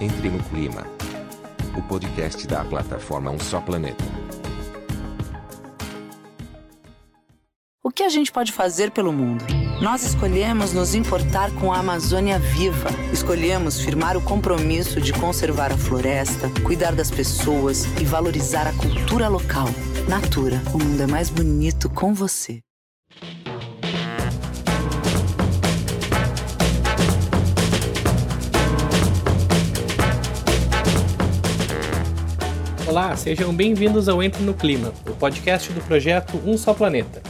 Entre no Clima, o podcast da plataforma Um Só Planeta. O que a gente pode fazer pelo mundo? Nós escolhemos nos importar com a Amazônia viva. Escolhemos firmar o compromisso de conservar a floresta, cuidar das pessoas e valorizar a cultura local. Natura, o mundo é mais bonito com você. Olá, sejam bem-vindos ao Entre no Clima, o podcast do projeto Um Só Planeta.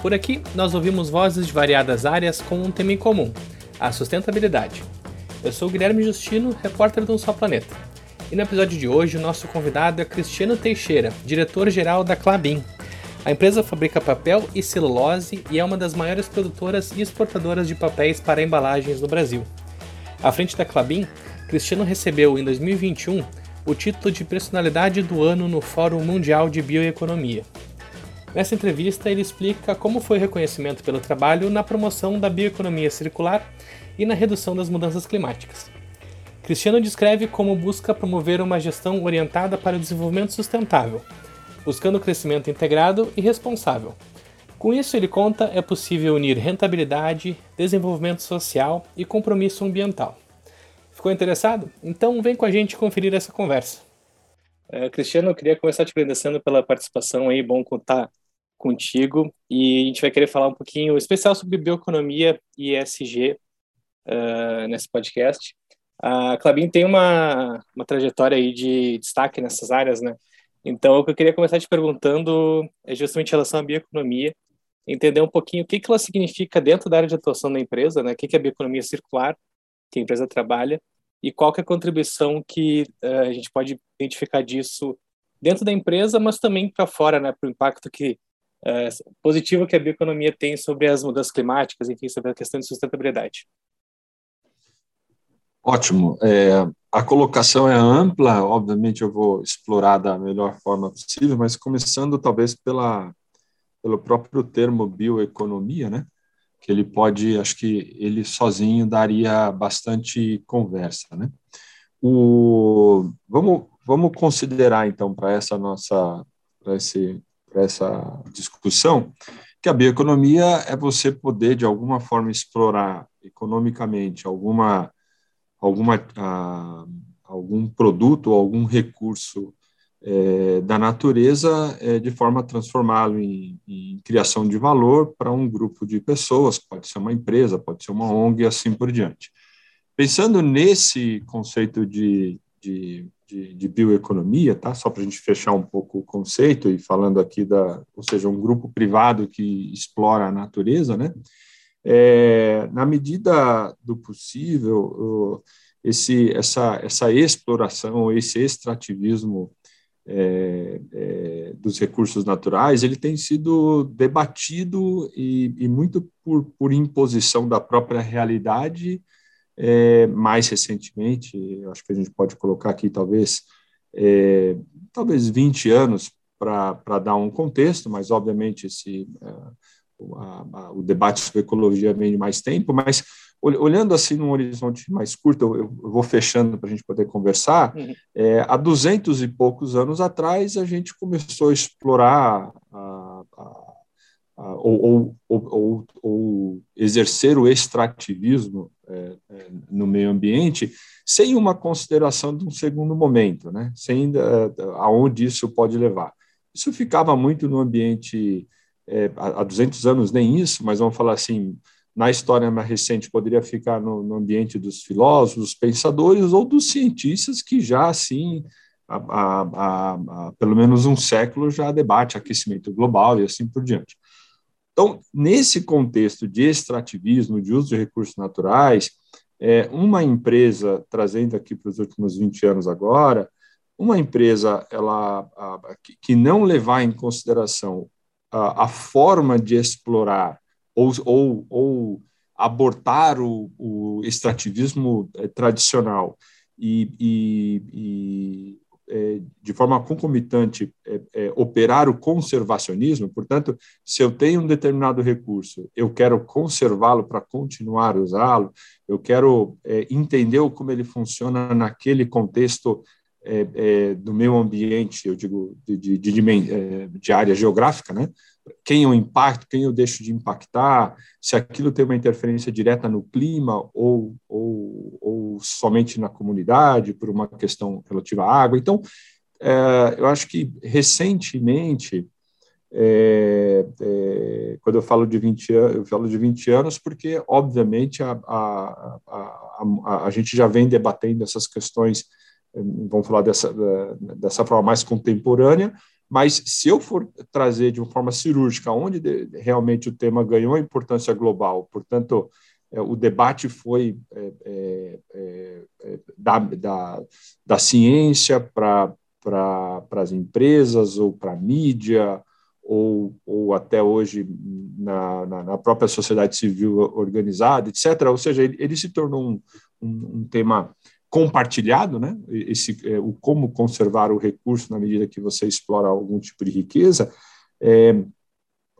Por aqui, nós ouvimos vozes de variadas áreas com um tema em comum: a sustentabilidade. Eu sou Guilherme Justino, repórter do Um Só Planeta. E no episódio de hoje, o nosso convidado é Cristiano Teixeira, diretor-geral da Clabin. A empresa fabrica papel e celulose e é uma das maiores produtoras e exportadoras de papéis para embalagens no Brasil. À frente da Clabin, Cristiano recebeu em 2021 o título de Personalidade do Ano no Fórum Mundial de Bioeconomia. Nessa entrevista, ele explica como foi o reconhecimento pelo trabalho na promoção da bioeconomia circular e na redução das mudanças climáticas. Cristiano descreve como busca promover uma gestão orientada para o desenvolvimento sustentável, buscando crescimento integrado e responsável. Com isso, ele conta, é possível unir rentabilidade, desenvolvimento social e compromisso ambiental. Ficou interessado? Então vem com a gente conferir essa conversa. É, Cristiano, eu queria começar te agradecendo pela participação aí, bom contar contigo. E a gente vai querer falar um pouquinho especial sobre bioeconomia e ESG uh, é, nesse podcast. A Clabin tem uma, uma trajetória aí de destaque nessas áreas, né? Então, o que eu queria começar te perguntando é justamente em relação à bioeconomia, entender um pouquinho o que, que ela significa dentro da área de atuação da empresa, né? O que, que é a bioeconomia circular que a empresa trabalha e qual que é a contribuição que uh, a gente pode identificar disso dentro da empresa, mas também para fora, né, para o impacto que uh, positivo que a bioeconomia tem sobre as mudanças climáticas, enfim, sobre a questão de sustentabilidade. Ótimo. É, a colocação é ampla, obviamente eu vou explorar da melhor forma possível, mas começando talvez pela, pelo próprio termo bioeconomia, né? Que ele pode, acho que ele sozinho daria bastante conversa, né? O, vamos, vamos considerar então para essa nossa para esse para essa discussão que a bioeconomia é você poder de alguma forma explorar economicamente alguma alguma uh, algum produto ou algum recurso é, da natureza é, de forma a transformá-lo em, em, criação de valor para um grupo de pessoas, pode ser uma empresa, pode ser uma ONG e assim por diante. Pensando nesse conceito de, de, de, de bioeconomia, tá? só para a gente fechar um pouco o conceito e falando aqui da, ou seja, um grupo privado que explora a natureza, né? É, na medida do possível, esse, essa, essa exploração, esse extrativismo é, é, dos recursos naturais, ele tem sido debatido e, e muito por, por, imposição da própria realidade, é, mais recentemente, acho que a gente pode colocar aqui talvez, é, talvez 20 anos para dar um contexto, mas obviamente esse, é, a, o debate sobre ecologia vem de mais tempo, mas olhando assim num horizonte mais curto, eu, vou fechando para a gente poder conversar, uhum. é, há duzentos e poucos anos atrás a gente começou a explorar a, a, a, ou, ou, ou, ou, exercer o extrativismo é, é, no meio ambiente sem uma consideração de um segundo momento, né? sem é, aonde isso pode levar. Isso ficava muito no ambiente, é, há 200 anos nem isso, mas vamos falar assim, na história mais recente, poderia ficar no, no ambiente dos filósofos, pensadores ou dos cientistas que já, assim, há, há, há, pelo menos um século, já debate aquecimento global e assim por diante. Então, nesse contexto de extrativismo, de uso de recursos naturais, é, uma empresa, trazendo aqui para os últimos 20 anos agora, uma empresa ela, a, que não levar em consideração a, a forma de explorar ou, ou, ou abortar o, o extrativismo eh, tradicional e, e, e é, de forma concomitante, é, é, operar o conservacionismo, portanto, se eu tenho um determinado recurso, eu quero conservá-lo para continuar usá-lo, eu quero entender como ele funciona naquele contexto do meu ambiente, eu digo, de, de, de, de área geográfica, né? Quem eu impacto, quem eu deixo de impactar, se aquilo tem uma interferência direta no clima ou, ou, ou somente na comunidade, por uma questão relativa à água. Então, é, eu acho que recentemente, é, é, quando eu falo de 20 anos, eu falo de 20 anos porque, obviamente, a, a, a, a, a gente já vem debatendo essas questões, vamos falar dessa, dessa forma mais contemporânea, mas se eu for trazer de uma forma cirúrgica, onde de, realmente o tema ganhou importância global, portanto, é, o debate foi é, é, é, é da, da, da ciência para as empresas ou para a mídia, ou, ou até hoje na, na, na, própria sociedade civil organizada, etc. Ou seja, ele, ele se tornou um, um, um tema compartilhado, né? Esse, é, o como conservar o recurso na medida que você explora algum tipo de riqueza, é,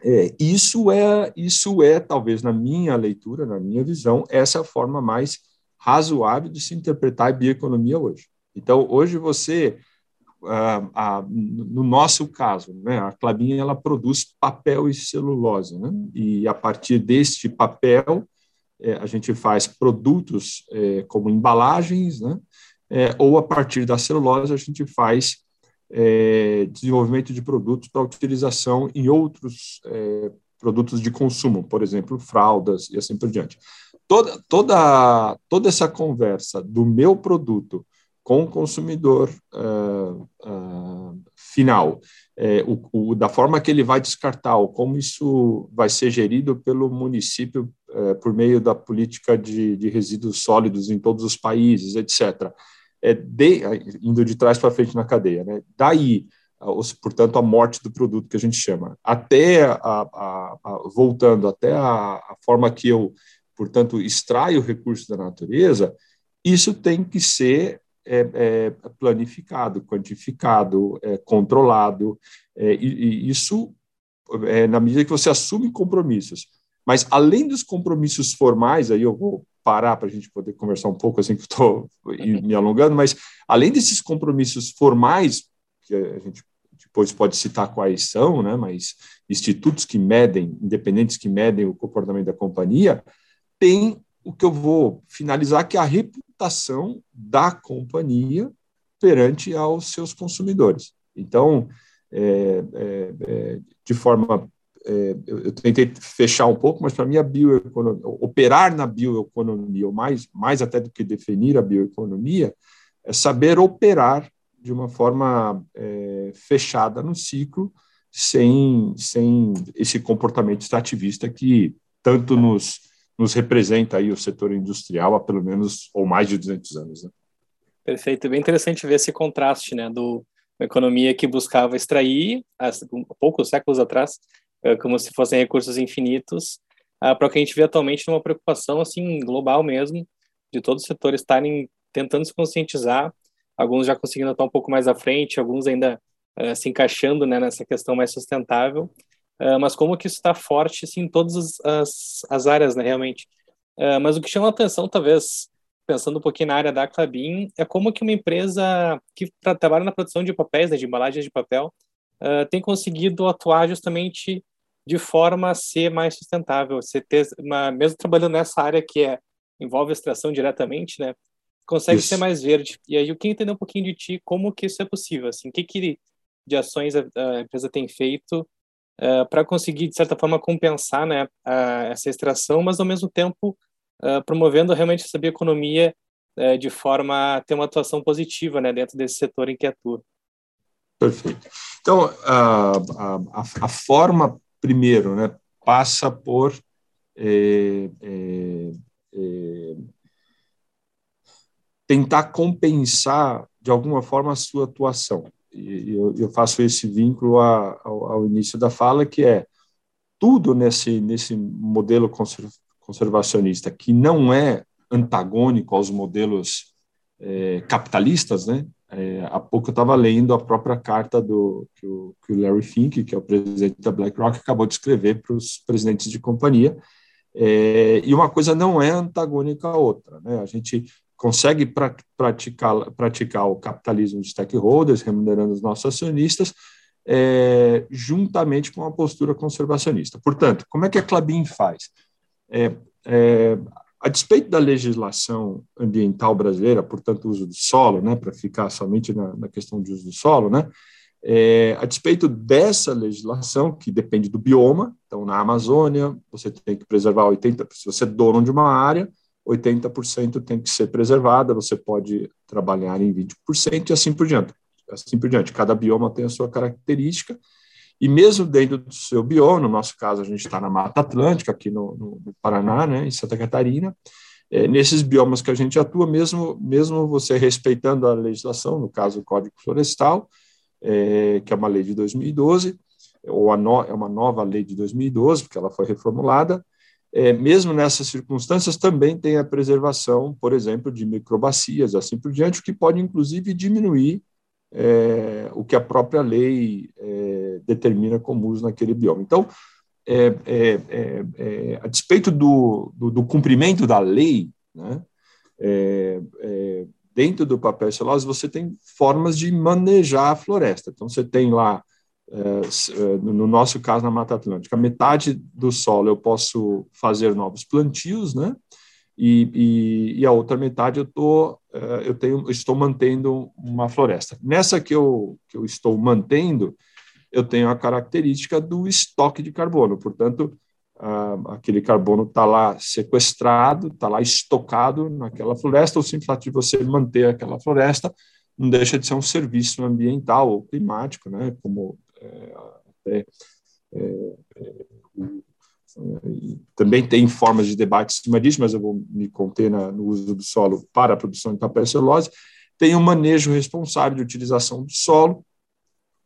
é, isso é isso é talvez na minha leitura, na minha visão, essa é a forma mais razoável de se interpretar a bioeconomia hoje. Então, hoje você ah, ah, no nosso caso, né, a Clabin ela produz papel e celulose, né, e a partir deste papel é, a gente faz produtos é, como embalagens, né? É, ou a partir da celulose a gente faz é, desenvolvimento de produtos para utilização em outros é, produtos de consumo, por exemplo, fraldas e assim por diante. Toda, toda, toda essa conversa do meu produto com o consumidor uh, uh, final, é, o, o, da forma que ele vai descartar, ou como isso vai ser gerido pelo município é, por meio da política de, de, resíduos sólidos em todos os países, etc. É de, indo de trás para frente na cadeia. Né? Daí, portanto, a morte do produto que a gente chama, até a, a, a, voltando até a, forma que eu, portanto, extraio o recurso da natureza, isso tem que ser é, é planificado, quantificado, é, controlado, é, e, e, isso é, na medida que você assume compromissos. Mas além dos compromissos formais, aí eu vou parar para a gente poder conversar um pouco, assim que estou me alongando, mas além desses compromissos formais, que a gente depois pode citar quais são, né, mas institutos que medem, independentes que medem o comportamento da companhia, tem o que eu vou finalizar, que é a reputação da companhia perante aos seus consumidores. Então, é, é, é, de forma. É, eu, eu, tentei fechar um pouco, mas para mim, a bioeconomia, operar na bioeconomia, ou mais, mais até do que definir a bioeconomia, é saber operar de uma forma é, fechada no ciclo, sem, sem esse comportamento extrativista que tanto nos nos representa aí o setor industrial há pelo menos ou mais de 200 anos. Né? Perfeito, bem interessante ver esse contraste, né, do uma economia que buscava extrair, há poucos séculos atrás, como se fossem recursos infinitos, ah, para o que a gente vê atualmente numa preocupação assim global mesmo, de todos os setores estarem tentando se conscientizar, alguns já conseguindo estar um pouco mais à frente, alguns ainda uh, se encaixando né, nessa questão mais sustentável, Uh, mas como que isso está forte assim, em todas as, as, as áreas, né, realmente. Mas o que chama atenção, talvez, pensando um pouquinho na área da Clabin, é como que uma empresa que trabalha na produção de papéis, né, de embalagens de papel, uh, tem conseguido atuar justamente de forma a ser mais sustentável, ser uma, mesmo trabalhando nessa área que é envolve extração diretamente, né, consegue isso. ser mais verde. E aí eu queria entender um pouquinho de ti, como que isso é possível, assim, o que, que de ações a, a empresa tem feito uh, eh, para conseguir, de certa forma, compensar né, uh, essa extração, mas, ao mesmo tempo, uh, promovendo realmente essa bioeconomia de forma a ter uma atuação positiva né, dentro desse setor em que atua. Perfeito. Então, a, a, a forma, primeiro, né, passa por é, é, é, tentar compensar, de alguma forma, a sua atuação e eu, eu faço esse vínculo a, ao, ao, início da fala, que é tudo nesse, nesse modelo conservacionista que não é antagônico aos modelos é, capitalistas, né? É, há pouco eu estava lendo a própria carta do que o, que o, Larry Fink, que é o presidente da BlackRock, acabou de escrever para os presidentes de companhia. É, e uma coisa não é antagônica à outra. Né? A gente consegue pra, praticar, praticar o capitalismo de stakeholders, remunerando os nossos acionistas, é, juntamente com uma postura conservacionista. Portanto, como é que a Clabin faz? É, é, a despeito da legislação ambiental brasileira, portanto, uso do solo, né, para ficar somente na, na, questão de uso do solo, né, é, a despeito dessa legislação, que depende do bioma, então, na Amazônia, você tem que preservar 80%, se você é dono de uma área, 80% tem que ser preservada, você pode trabalhar em 20% e assim por diante. Assim por diante. Cada bioma tem a sua característica, e mesmo dentro do seu bioma, no nosso caso, a gente está na Mata Atlântica, aqui no, no, Paraná, né, em Santa Catarina, é, nesses biomas que a gente atua, mesmo, mesmo você respeitando a legislação, no caso o Código Florestal, é, que é uma lei de 2012, ou no, é uma nova lei de 2012, porque ela foi reformulada, é, mesmo nessas circunstâncias, também tem a preservação, por exemplo, de microbacias, assim por diante, o que pode, inclusive, diminuir é, o que a própria lei é, determina como uso naquele bioma. Então, é, é, é, é a despeito do, do, do, cumprimento da lei, né, dentro do papel celulose, você tem formas de manejar a floresta. Então, você tem lá, no nosso caso, na Mata Atlântica, metade do solo eu posso fazer novos plantios, né? e, e, e, a outra metade eu, tô, eu tenho, estou mantendo uma floresta. Nessa que eu, que eu estou mantendo, eu tenho a característica do estoque de carbono, portanto, aquele carbono está lá sequestrado, está lá estocado naquela floresta, o simples fato de você manter aquela floresta não deixa de ser um serviço ambiental ou climático, né, como é, até, é, é, também tem formas de debate em cima disso, mas eu vou me conter na, no uso do solo para a produção de papel e celulose. Tem um manejo responsável de utilização do solo,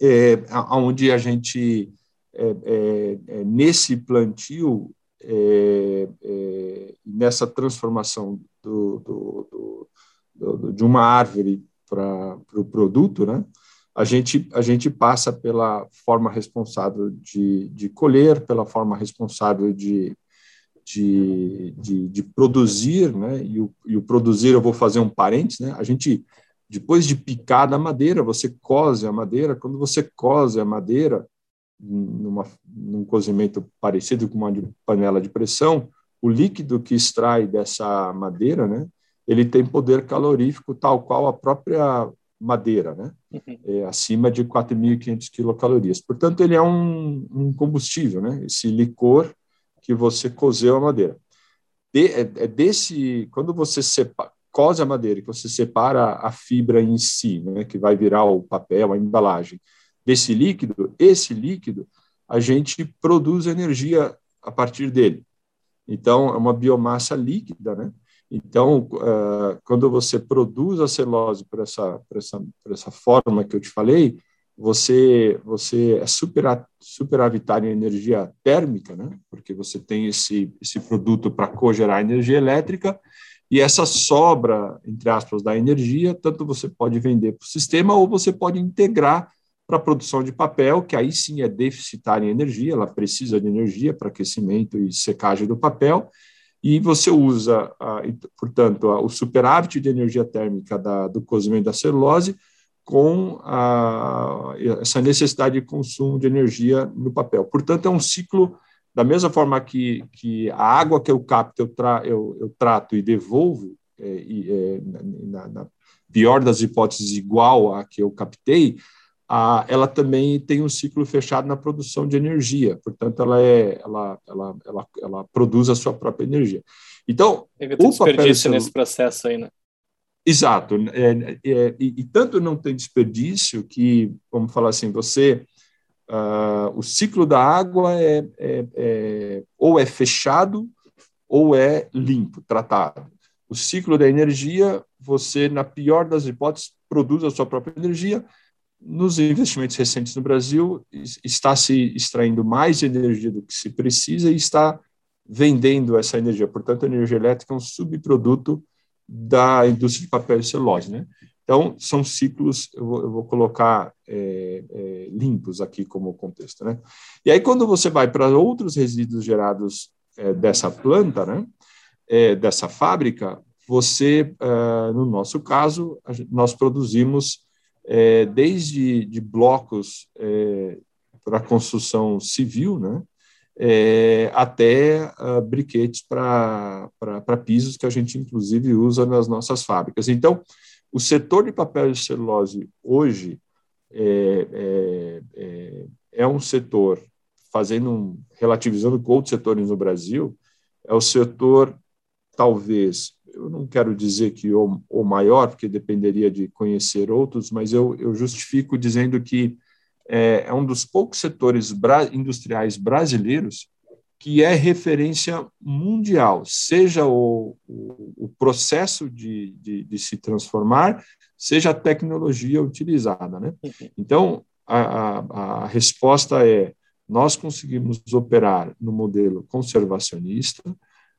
é, onde a gente, é, é, é nesse plantio, é, é, nessa transformação do, do, do, de uma árvore para o pro produto, né? a gente, a gente passa pela forma responsável de, de colher, pela forma responsável de, de, de, de produzir, né? E o, e o, produzir, eu vou fazer um parênteses, né? A gente, depois de picar a madeira, você cose a madeira. Quando você cose a madeira, numa, num cozimento parecido com uma de panela de pressão, o líquido que extrai dessa madeira, né? Ele tem poder calorífico tal qual a própria madeira, né? Uhum. É, acima de 4.500 quilocalorias. Portanto, ele é um, um, combustível, né? Esse licor que você cozeu a madeira. De, é, é, desse, quando você separa, cose a madeira, que você separa a fibra em si, né? Que vai virar o papel, a embalagem. Desse líquido, esse líquido, a gente produz energia a partir dele. Então, é uma biomassa líquida, né? Então, uh, quando você produz a celulose por essa, por essa, por essa forma que eu te falei, você, você é super, superavitário em energia térmica, né? porque você tem esse, esse produto para cogerar energia elétrica, e essa sobra, entre aspas, da energia, tanto você pode vender para o sistema ou você pode integrar para a produção de papel, que aí sim é deficitária em energia, ela precisa de energia para aquecimento e secagem do papel, e você usa, portanto, o superávit de energia térmica da, do cozimento da celulose com a, essa necessidade de consumo de energia no papel. Portanto, é um ciclo, da mesma forma que, que a água que eu capto, eu, tra, eu, eu trato e devolvo, é, é, na, na pior das hipóteses, igual à que eu captei, a, ela também tem um ciclo fechado na produção de energia, portanto, ela, é, ela, ela, ela, ela produz a sua própria energia. Então, o desperdício nesse processo aí, né? Exato. É, é, e, e, tanto não tem desperdício que, vamos falar assim, você. Uh, o ciclo da água é, é, é, ou é fechado ou é limpo, tratado. O ciclo da energia, você, na pior das hipóteses, produz a sua própria energia nos investimentos recentes no Brasil, está se extraindo mais energia do que se precisa e está vendendo essa energia. Portanto, a energia elétrica é um subproduto da indústria de papel e celulose. Né? Então, são ciclos, eu vou, eu vou colocar é, é, limpos aqui como contexto. Né? E aí, quando você vai para outros resíduos gerados é, dessa planta, né, é, dessa fábrica, você, é, no nosso caso, nós produzimos é, desde de blocos para construção civil, né, até uh, briquetes para pisos que a gente, inclusive, usa nas nossas fábricas. Então, o setor de papel e celulose hoje é, é, é, é um setor, fazendo um, relativizando com outros setores no Brasil, é o setor, talvez, eu não quero dizer que o, o maior, porque dependeria de conhecer outros, mas eu, eu justifico dizendo que é, é um dos poucos setores bra industriais brasileiros que é referência mundial, seja o, o, o processo de, de, de, se transformar, seja a tecnologia utilizada. Né? Uhum. Então, a, a, a resposta é: nós conseguimos operar no modelo conservacionista,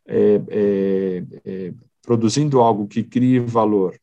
é, é, é, produzindo algo que crie valor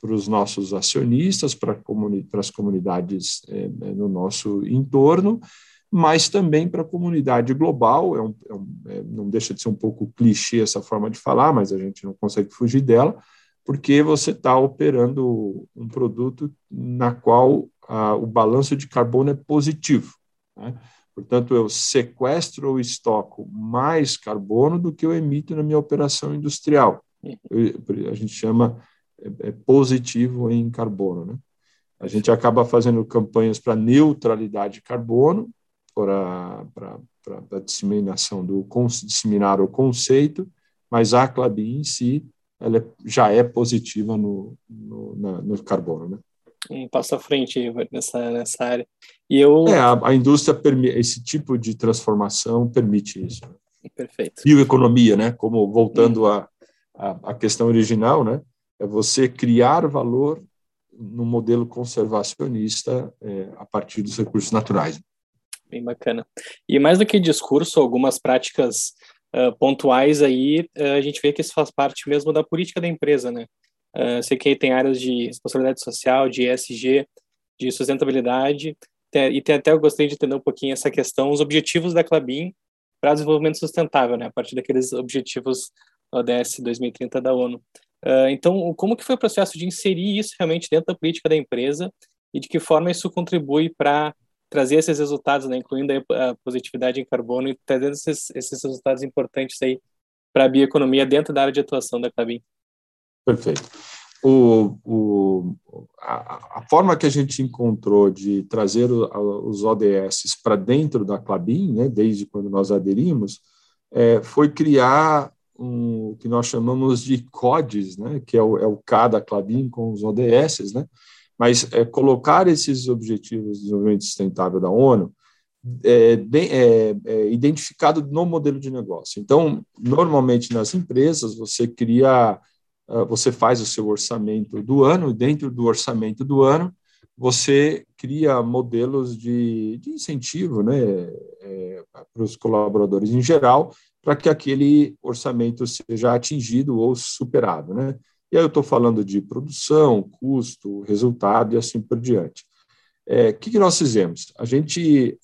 para os nossos acionistas, para, comuni para as comunidades é, é, no nosso entorno, mas também para a comunidade global. É um, é um, é, não deixa de ser um pouco clichê essa forma de falar, mas a gente não consegue fugir dela, porque você está operando um produto na qual ah, o balanço de carbono é positivo. Né? Portanto, eu sequestro ou estoco mais carbono do que eu emito na minha operação industrial. A gente chama é, é positivo em carbono. Né? A gente acaba fazendo campanhas para neutralidade de carbono, para, para, para a disseminação do disseminar o conceito, mas a Clabin em si ela é, já é positiva no, no, na, no carbono, né? Um passo à frente nessa, nessa área. E eu... É, a, a indústria, esse tipo de transformação permite isso. Perfeito. Bioeconomia, né? Como voltando à a, a, questão original, né? É você criar valor no modelo conservacionista é, a partir dos recursos naturais bem bacana. E mais do que discurso, algumas práticas uh, pontuais aí, uh, a gente vê que isso faz parte mesmo da política da empresa, né? Uh, sei que tem áreas de responsabilidade social, de ESG, de sustentabilidade, e tem até eu gostaria de entender um pouquinho essa questão, os objetivos da Clabin para desenvolvimento sustentável, né? A partir daqueles objetivos ODS 2030 da ONU. Uh, então, como que foi o processo de inserir isso realmente dentro da política da empresa e de que forma isso contribui para trazer esses resultados, né, incluindo a positividade em carbono e trazendo esses, esses resultados importantes aí para a bioeconomia dentro da área de atuação da Clabin. Perfeito. O, o, a, a, forma que a gente encontrou de trazer o, a, os ODS para dentro da Clabin, né, desde quando nós aderimos, é, foi criar um, o que nós chamamos de CODES, né, que é o, é o K da Clabin com os ODS, né, mas é, colocar esses objetivos de desenvolvimento sustentável da ONU é, de, é, é, identificado no modelo de negócio. Então, normalmente nas empresas você cria, uh, você faz o seu orçamento do ano, e dentro do orçamento do ano você cria modelos de, de incentivo, né, é, para os colaboradores em geral, para que aquele orçamento seja atingido ou superado, né? E aí eu estou falando de produção, custo, resultado e assim por diante. O é, que, que, nós fizemos? A gente,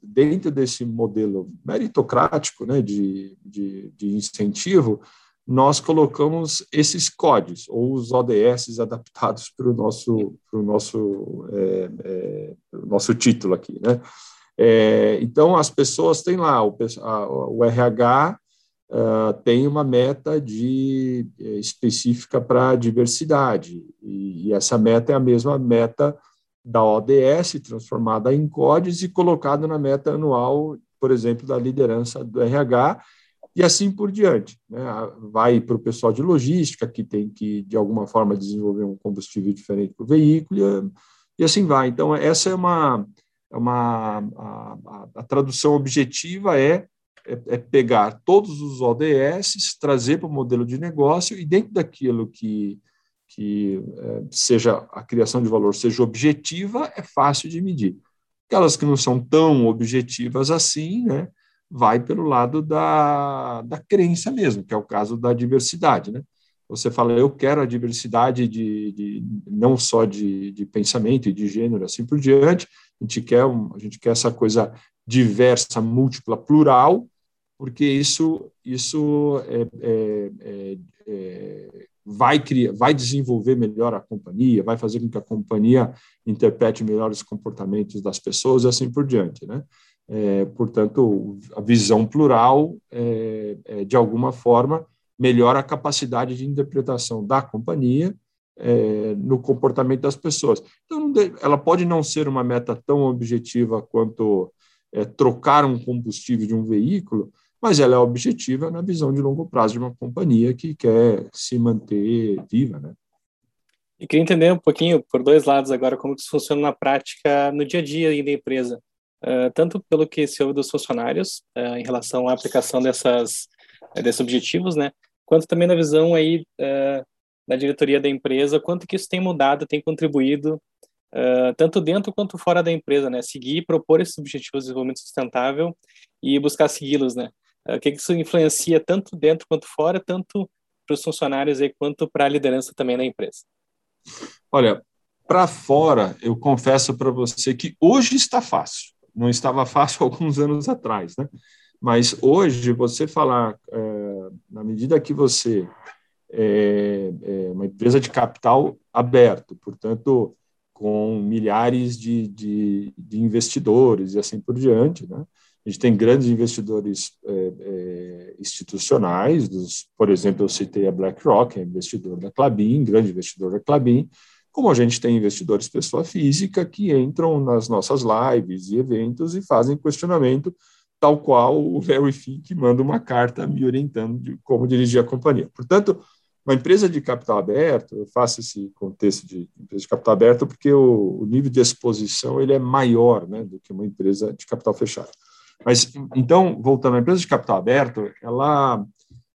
dentro desse modelo meritocrático né, de, de, de, incentivo, nós colocamos esses códigos, ou os ODS adaptados para o nosso, pro nosso, é, é, nosso título aqui. Né? É, então, as pessoas têm lá o, a, o RH uh, tem uma meta de, eh, específica para a diversidade, e, e, essa meta é a mesma meta da ODS, transformada em CODES e colocada na meta anual, por exemplo, da liderança do RH, e assim por diante. Né? Vai para o pessoal de logística, que tem que, de alguma forma, desenvolver um combustível diferente para o veículo, e, assim vai. Então, essa é uma, é uma a, a, a tradução objetiva é é, é pegar todos os ODS, trazer para o modelo de negócio e dentro daquilo que, que é, seja a criação de valor seja objetiva, é fácil de medir. Aquelas que não são tão objetivas assim, né, vai pelo lado da, da crença mesmo, que é o caso da diversidade. Né? você fala, eu quero a diversidade de, de não só de, de, pensamento e de gênero, assim por diante, a gente quer, a gente quer essa coisa diversa, múltipla, plural, porque isso, isso é, é, é, é, vai, criar, vai desenvolver melhor a companhia, vai fazer com que a companhia interprete melhor os comportamentos das pessoas e assim por diante, né? É, portanto, a visão plural, é, de alguma forma, melhora a capacidade de interpretação da companhia é, no comportamento das pessoas. Então, ela pode não ser uma meta tão objetiva quanto é, trocar um combustível de um veículo, mas ela é objetiva na visão de longo prazo de uma companhia que quer se manter viva, né? E queria entender um pouquinho, por dois lados agora, como isso funciona na prática, no dia a dia da empresa. Uh, tanto pelo que se ouve dos funcionários, uh, em relação à aplicação dessas, uh, desses objetivos, né? Quanto também na visão aí da diretoria da empresa, quanto que isso tem mudado, tem contribuído, tanto dentro quanto fora da empresa, né? Seguir propor esses objetivos de desenvolvimento sustentável e buscar segui-los, né? O que, que isso influencia tanto dentro quanto fora, tanto para os funcionários aí, quanto para a liderança também da empresa? Olha, para fora, eu confesso para você que hoje está fácil. Não estava fácil alguns anos atrás, né? Mas hoje, você falar, é, na medida que você é, é, uma empresa de capital aberto, portanto, com milhares de, de, de, investidores e assim por diante, né? A gente tem grandes investidores é, é institucionais, dos, por exemplo, eu citei a BlackRock, é investidor da Clabin, grande investidor da Clabin, como a gente tem investidores pessoa física que entram nas nossas lives e eventos e fazem questionamento, tal qual o Larry Fink manda uma carta me orientando de como dirigir a companhia. Portanto, uma empresa de capital aberto, eu faço esse contexto de empresa de capital aberto porque o, o nível de exposição ele é maior né, do que uma empresa de capital fechado. Mas, então, voltando à empresa de capital aberto, ela,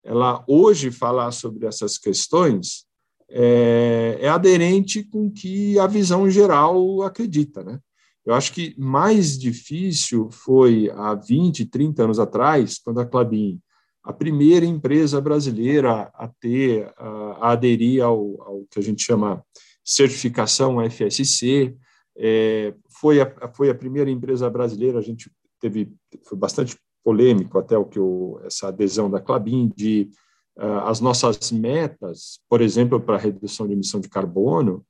ela hoje falar sobre essas questões é, é aderente com que a visão geral acredita, né? Eu acho que mais difícil foi há 20, 30 anos atrás, quando a Clabin, a primeira empresa brasileira a ter, a, aderir ao, ao, que a gente chama certificação FSC, é, foi, a, foi a primeira empresa brasileira, a gente teve, foi bastante polêmico até o que o, essa adesão da Clabin de uh, as nossas metas, por exemplo, para redução de emissão de carbono,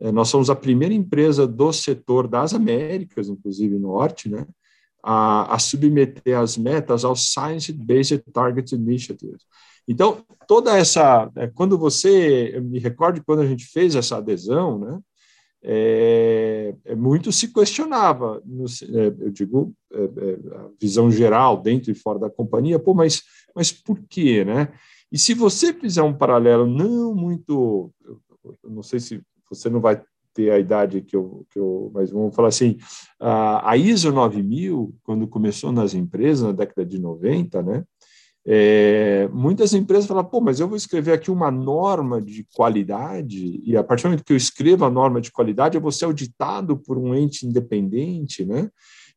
uh, nós somos a primeira empresa do setor das Américas, inclusive norte, né, a, a submeter as metas ao Science Based Target Initiative. Então, toda essa, é, quando você, eu me recordo quando a gente fez essa adesão, né, é, é, muito se questionava, é, eu digo, é, é, a visão geral, dentro e fora da companhia, pô, mas, mas por quê, né? E se você fizer um paralelo não muito, eu não sei se você não vai ter a idade que eu, que eu mas vamos falar assim, a, a ISO 9000, quando começou nas empresas, na década de 90, né, é, muitas empresas falam, pô, mas eu vou escrever aqui uma norma de qualidade, e a partir do momento que eu escrevo a norma de qualidade, eu vou ser auditado por um ente independente, né?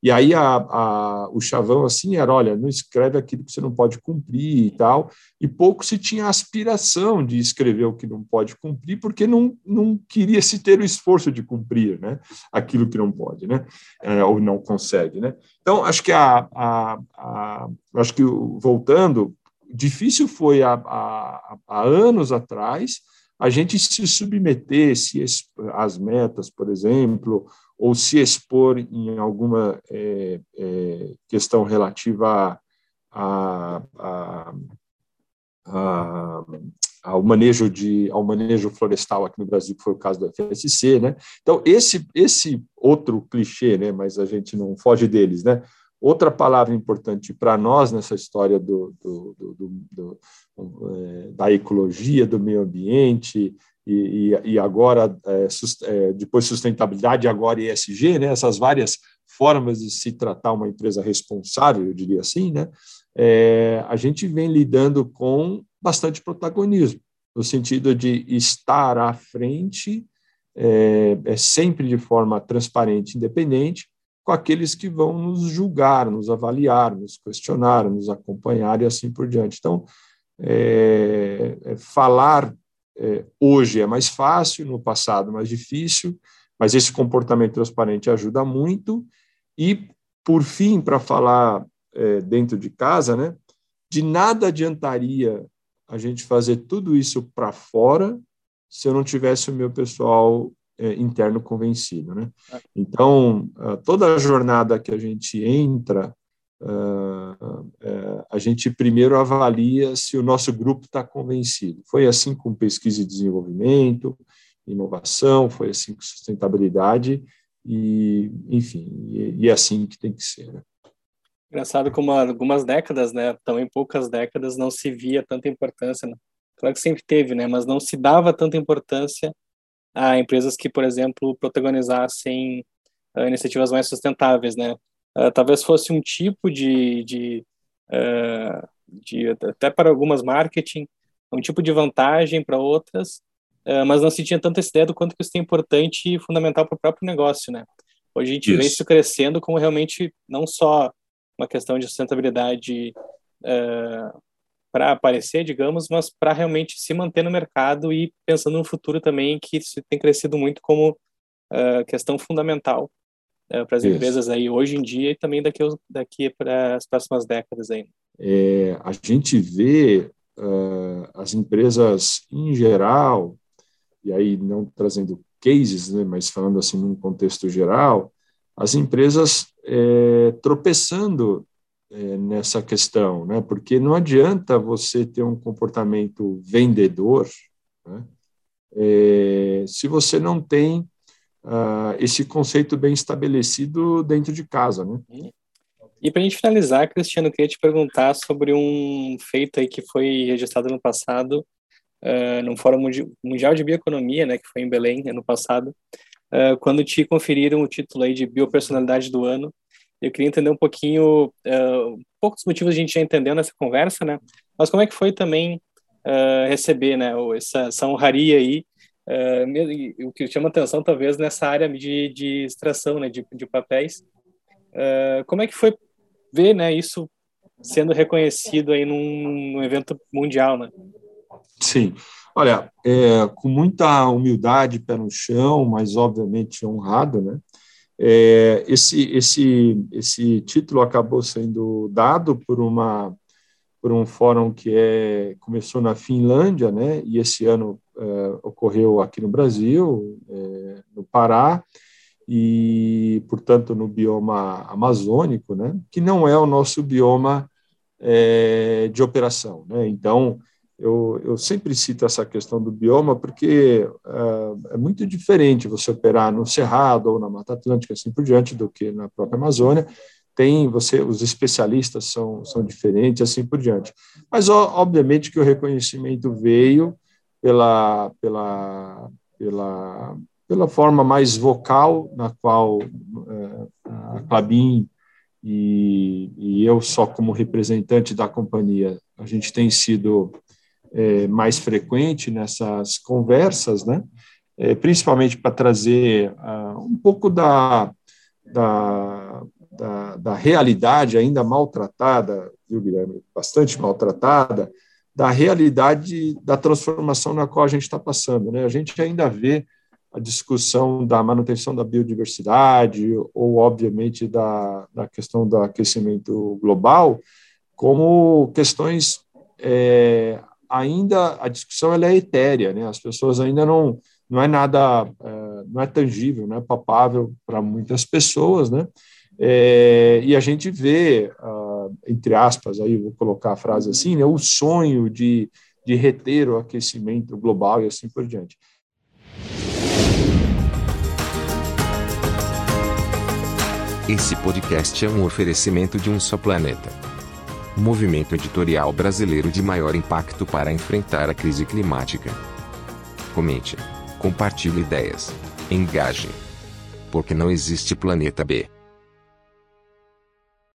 E aí a, a, o chavão assim era, olha, não escreve aquilo que você não pode cumprir e tal, e pouco se tinha aspiração de escrever o que não pode cumprir, porque não, não queria se ter o esforço de cumprir, né, aquilo que não pode, né, é, ou não consegue, né. Então, acho que a, a, a acho que voltando, difícil foi há, anos atrás a gente se submeter se às metas, por exemplo, ou se expor em alguma é, é, questão relativa a, a, a, ao manejo de ao manejo florestal aqui no Brasil, que foi o caso do FSC, né? Então esse esse outro clichê, né? Mas a gente não foge deles, né? Outra palavra importante para nós nessa história do, do, do, do é, da ecologia, do meio ambiente, e, e, e agora, é, é, depois sustentabilidade, agora ESG, né, essas várias formas de se tratar uma empresa responsável, eu diria assim, né, é, a gente vem lidando com bastante protagonismo, no sentido de estar à frente, é, é sempre de forma transparente, independente, com aqueles que vão nos julgar, nos avaliar, nos questionar, nos acompanhar e assim por diante. Então, é, é falar é, hoje é mais fácil, no passado mais difícil, mas esse comportamento transparente ajuda muito. E, por fim, para falar é, dentro de casa, né, de nada adiantaria a gente fazer tudo isso para fora se eu não tivesse o meu pessoal é, interno convencido, né? Então, toda a jornada que a gente entra, a gente primeiro avalia se o nosso grupo está convencido. Foi assim com pesquisa e desenvolvimento, inovação, foi assim com sustentabilidade, e, enfim, e, é assim que tem que ser, né? Engraçado como algumas décadas, né, também poucas décadas, não se via tanta importância. Né? Claro que sempre teve, né, mas não se dava tanta importância a empresas que, por exemplo, protagonizassem uh, iniciativas mais sustentáveis, né? Uh, talvez fosse um tipo de, de, uh, de, até para algumas marketing, um tipo de vantagem para outras, mas não se tinha tanta ideia do quanto que isso é importante e fundamental para o próprio negócio, né? Hoje a gente isso. vê isso crescendo como realmente não só uma questão de sustentabilidade para aparecer, digamos, mas para realmente se manter no mercado e pensando no futuro também, que isso tem crescido muito como questão fundamental uh, para as empresas aí hoje em dia e também daqui, daqui para as próximas décadas aí. É, a gente vê as empresas em geral, e aí não trazendo cases, né, mas falando assim num contexto geral, as empresas é, tropeçando é, nessa questão, né? porque não adianta você ter um comportamento vendedor né? é, se você não tem ah, esse conceito bem estabelecido dentro de casa. Né? E para a gente finalizar, Cristiano, eu queria te perguntar sobre um feito aí que foi registrado no passado, uh, no Fórum Mundial de Bioeconomia, né, que foi em Belém, ano passado, uh, quando te conferiram o título aí de biopersonalidade do ano. Eu queria entender um pouquinho, uh, motivos a gente já entendeu nessa conversa, né? Mas como é que foi também uh, receber, né, essa, essa honraria aí, uh, o que chama atenção talvez nessa área de, de extração, né, de, de papéis. Uh, como é que foi ver, né, isso sendo reconhecido aí num, num evento mundial, né? Sim. Olha, é, com muita humildade, pé no chão, mas obviamente honrado, né? É, esse, esse, esse título acabou sendo dado por uma por um fórum que é, começou na Finlândia, né? E esse ano é, ocorreu aqui no Brasil, é, no Pará e, portanto, no bioma amazônico, né? Que não é o nosso bioma é, de operação, né? Então eu, eu sempre cito essa questão do bioma porque é muito diferente você operar no Cerrado ou na Mata Atlântica, assim por diante, do que na própria Amazônia. Tem você, os especialistas são, são diferentes, assim por diante. Mas, obviamente, que o reconhecimento veio pela, pela, pela, pela forma mais vocal na qual é, a Clabin e, e eu, só como representante da companhia, a gente tem sido é, mais frequente nessas conversas, né? É, principalmente para trazer uh, um pouco da, da, da, da, realidade ainda maltratada, viu, Guilherme? Bastante maltratada, da realidade da transformação na qual a gente está passando. Né? A gente ainda vê a discussão da manutenção da biodiversidade ou, obviamente, da, da questão do aquecimento global como questões é, ainda a discussão ela é etérea, né? As pessoas ainda não não é nada é, não é tangível, não é palpável para muitas pessoas, né? É, e a gente vê, uh, entre aspas, aí vou colocar a frase assim, né, o sonho de, de reter o aquecimento global e assim por diante. Esse podcast é um oferecimento de um só planeta movimento editorial brasileiro de maior impacto para enfrentar a crise climática. Comente, compartilhe ideias, engaje. Porque não existe planeta B.